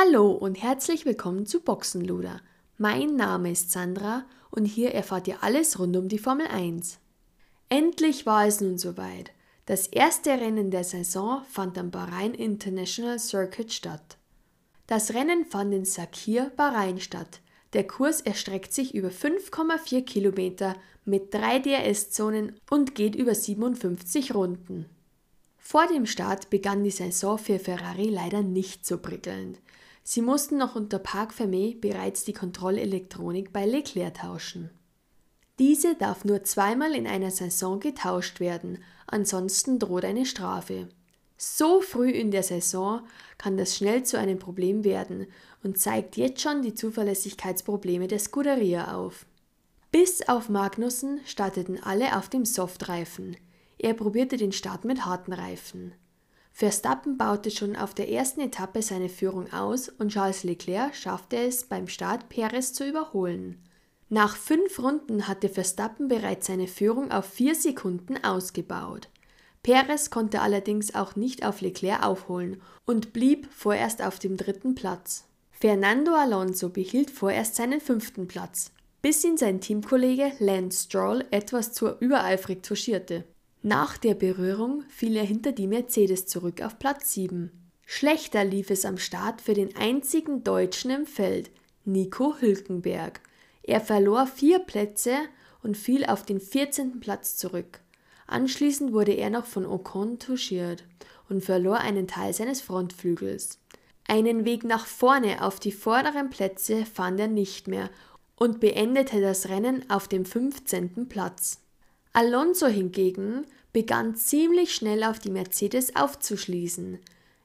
Hallo und herzlich willkommen zu Boxenluder. Mein Name ist Sandra und hier erfahrt ihr alles rund um die Formel 1. Endlich war es nun soweit. Das erste Rennen der Saison fand am Bahrain International Circuit statt. Das Rennen fand in Sakir, Bahrain statt. Der Kurs erstreckt sich über 5,4 Kilometer mit drei DRS-Zonen und geht über 57 Runden. Vor dem Start begann die Saison für Ferrari leider nicht so prickelnd. Sie mussten noch unter Parc Fermé bereits die Kontrollelektronik bei Leclerc tauschen. Diese darf nur zweimal in einer Saison getauscht werden, ansonsten droht eine Strafe. So früh in der Saison kann das schnell zu einem Problem werden und zeigt jetzt schon die Zuverlässigkeitsprobleme der Scuderia auf. Bis auf Magnussen starteten alle auf dem Softreifen. Er probierte den Start mit harten Reifen. Verstappen baute schon auf der ersten Etappe seine Führung aus und Charles Leclerc schaffte es beim Start Perez zu überholen. Nach fünf Runden hatte Verstappen bereits seine Führung auf vier Sekunden ausgebaut. Perez konnte allerdings auch nicht auf Leclerc aufholen und blieb vorerst auf dem dritten Platz. Fernando Alonso behielt vorerst seinen fünften Platz, bis ihn sein Teamkollege Lance Stroll etwas zu übereifrig touchierte. Nach der Berührung fiel er hinter die Mercedes zurück auf Platz 7. Schlechter lief es am Start für den einzigen Deutschen im Feld, Nico Hülkenberg. Er verlor vier Plätze und fiel auf den 14. Platz zurück. Anschließend wurde er noch von Ocon touchiert und verlor einen Teil seines Frontflügels. Einen Weg nach vorne auf die vorderen Plätze fand er nicht mehr und beendete das Rennen auf dem 15. Platz. Alonso hingegen begann ziemlich schnell auf die Mercedes aufzuschließen.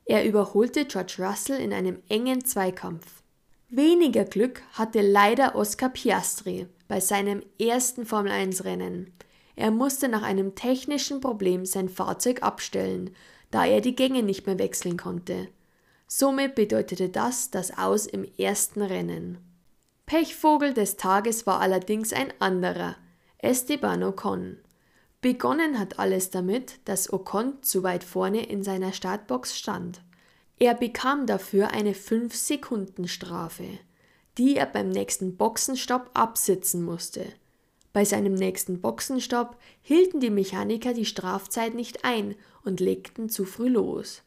Er überholte George Russell in einem engen Zweikampf. Weniger Glück hatte leider Oscar Piastri bei seinem ersten Formel-1-Rennen. Er musste nach einem technischen Problem sein Fahrzeug abstellen, da er die Gänge nicht mehr wechseln konnte. Somit bedeutete das das Aus im ersten Rennen. Pechvogel des Tages war allerdings ein anderer, Esteban Ocon. Begonnen hat alles damit, dass Ocon zu weit vorne in seiner Startbox stand. Er bekam dafür eine 5-Sekunden-Strafe, die er beim nächsten Boxenstopp absitzen musste. Bei seinem nächsten Boxenstopp hielten die Mechaniker die Strafzeit nicht ein und legten zu früh los.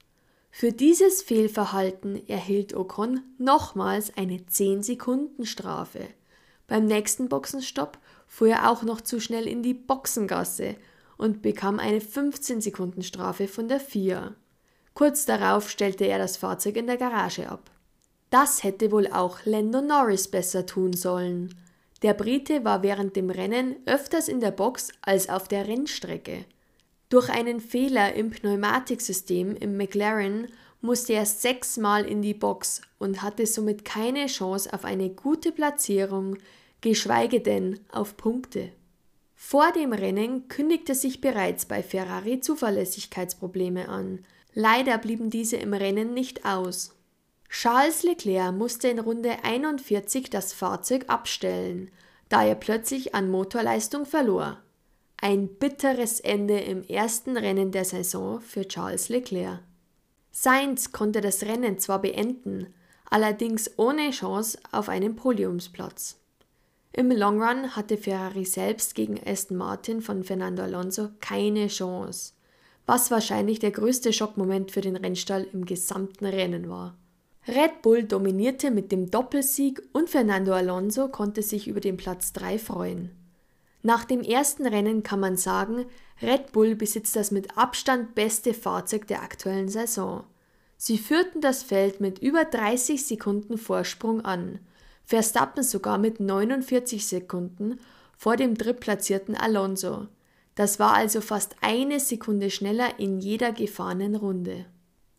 Für dieses Fehlverhalten erhielt Ocon nochmals eine 10-Sekunden-Strafe. Beim nächsten Boxenstopp fuhr er auch noch zu schnell in die Boxengasse und bekam eine 15 Sekunden Strafe von der FIA. Kurz darauf stellte er das Fahrzeug in der Garage ab. Das hätte wohl auch Lando Norris besser tun sollen. Der Brite war während dem Rennen öfters in der Box als auf der Rennstrecke. Durch einen Fehler im Pneumatiksystem im McLaren musste er sechsmal in die Box und hatte somit keine Chance auf eine gute Platzierung, geschweige denn auf Punkte. Vor dem Rennen kündigte sich bereits bei Ferrari Zuverlässigkeitsprobleme an. Leider blieben diese im Rennen nicht aus. Charles Leclerc musste in Runde 41 das Fahrzeug abstellen, da er plötzlich an Motorleistung verlor. Ein bitteres Ende im ersten Rennen der Saison für Charles Leclerc. Sainz konnte das Rennen zwar beenden, allerdings ohne Chance auf einen Podiumsplatz. Im Long Run hatte Ferrari selbst gegen Aston Martin von Fernando Alonso keine Chance, was wahrscheinlich der größte Schockmoment für den Rennstall im gesamten Rennen war. Red Bull dominierte mit dem Doppelsieg und Fernando Alonso konnte sich über den Platz 3 freuen. Nach dem ersten Rennen kann man sagen, Red Bull besitzt das mit Abstand beste Fahrzeug der aktuellen Saison. Sie führten das Feld mit über 30 Sekunden Vorsprung an, Verstappen sogar mit 49 Sekunden vor dem drittplatzierten Alonso. Das war also fast eine Sekunde schneller in jeder gefahrenen Runde.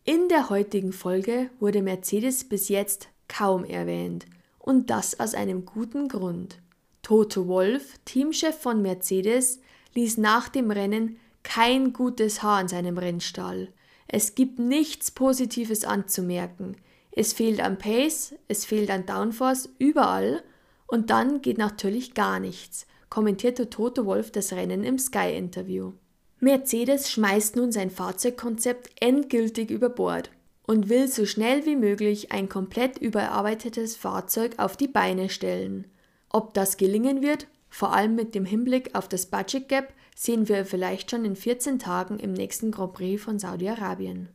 In der heutigen Folge wurde Mercedes bis jetzt kaum erwähnt und das aus einem guten Grund. Toto Wolf, Teamchef von Mercedes, ließ nach dem Rennen kein gutes Haar an seinem Rennstall. Es gibt nichts Positives anzumerken. Es fehlt an Pace, es fehlt an Downforce, überall. Und dann geht natürlich gar nichts, kommentierte Toto Wolf das Rennen im Sky-Interview. Mercedes schmeißt nun sein Fahrzeugkonzept endgültig über Bord und will so schnell wie möglich ein komplett überarbeitetes Fahrzeug auf die Beine stellen. Ob das gelingen wird, vor allem mit dem Hinblick auf das Budget Gap, sehen wir vielleicht schon in 14 Tagen im nächsten Grand Prix von Saudi-Arabien.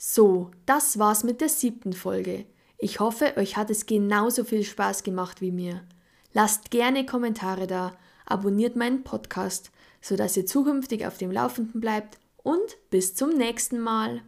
So, das war's mit der siebten Folge. Ich hoffe, euch hat es genauso viel Spaß gemacht wie mir. Lasst gerne Kommentare da, abonniert meinen Podcast, sodass ihr zukünftig auf dem Laufenden bleibt und bis zum nächsten Mal.